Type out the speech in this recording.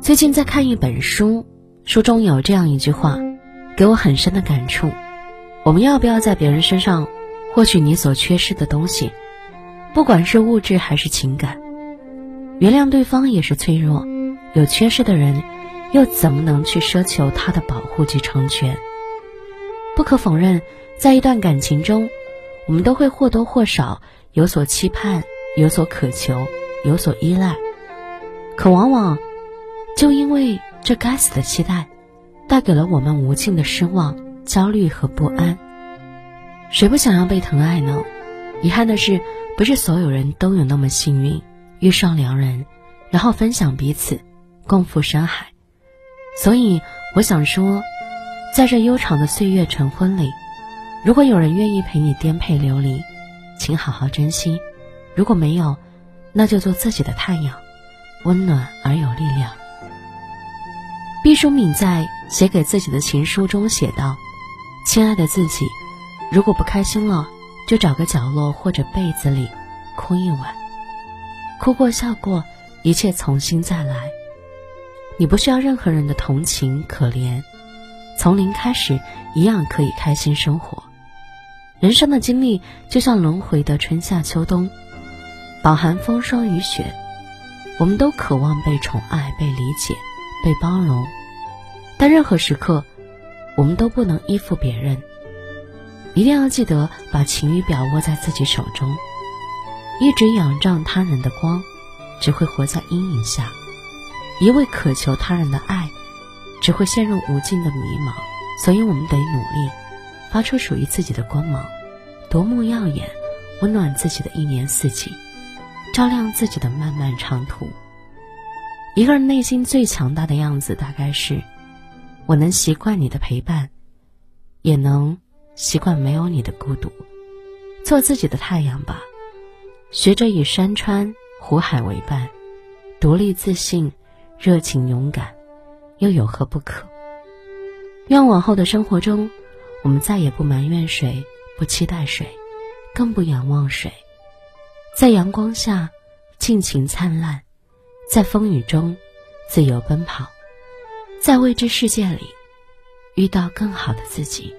最近在看一本书，书中有这样一句话，给我很深的感触：我们要不要在别人身上获取你所缺失的东西？不管是物质还是情感，原谅对方也是脆弱。有缺失的人，又怎么能去奢求他的保护及成全？不可否认，在一段感情中，我们都会或多或少有所期盼、有所渴求、有所依赖。可往往，就因为这该死的期待，带给了我们无尽的失望、焦虑和不安。谁不想要被疼爱呢？遗憾的是，不是所有人都有那么幸运，遇上良人，然后分享彼此，共赴山海。所以，我想说，在这悠长的岁月晨昏里，如果有人愿意陪你颠沛流离，请好好珍惜；如果没有，那就做自己的太阳，温暖而有力量。毕淑敏在写给自己的情书中写道：“亲爱的自己，如果不开心了。”就找个角落或者被子里，哭一晚，哭过笑过，一切从新再来。你不需要任何人的同情可怜，从零开始一样可以开心生活。人生的经历就像轮回的春夏秋冬，饱含风霜雨雪。我们都渴望被宠爱、被理解、被包容，但任何时刻，我们都不能依附别人。一定要记得把晴雨表握在自己手中，一直仰仗他人的光，只会活在阴影下；一味渴求他人的爱，只会陷入无尽的迷茫。所以，我们得努力，发出属于自己的光芒，夺目耀眼，温暖自己的一年四季，照亮自己的漫漫长途。一个人内心最强大的样子，大概是：我能习惯你的陪伴，也能。习惯没有你的孤独，做自己的太阳吧，学着以山川湖海为伴，独立自信，热情勇敢，又有何不可？愿往后的生活中，我们再也不埋怨谁，不期待谁，更不仰望谁，在阳光下尽情灿烂，在风雨中自由奔跑，在未知世界里遇到更好的自己。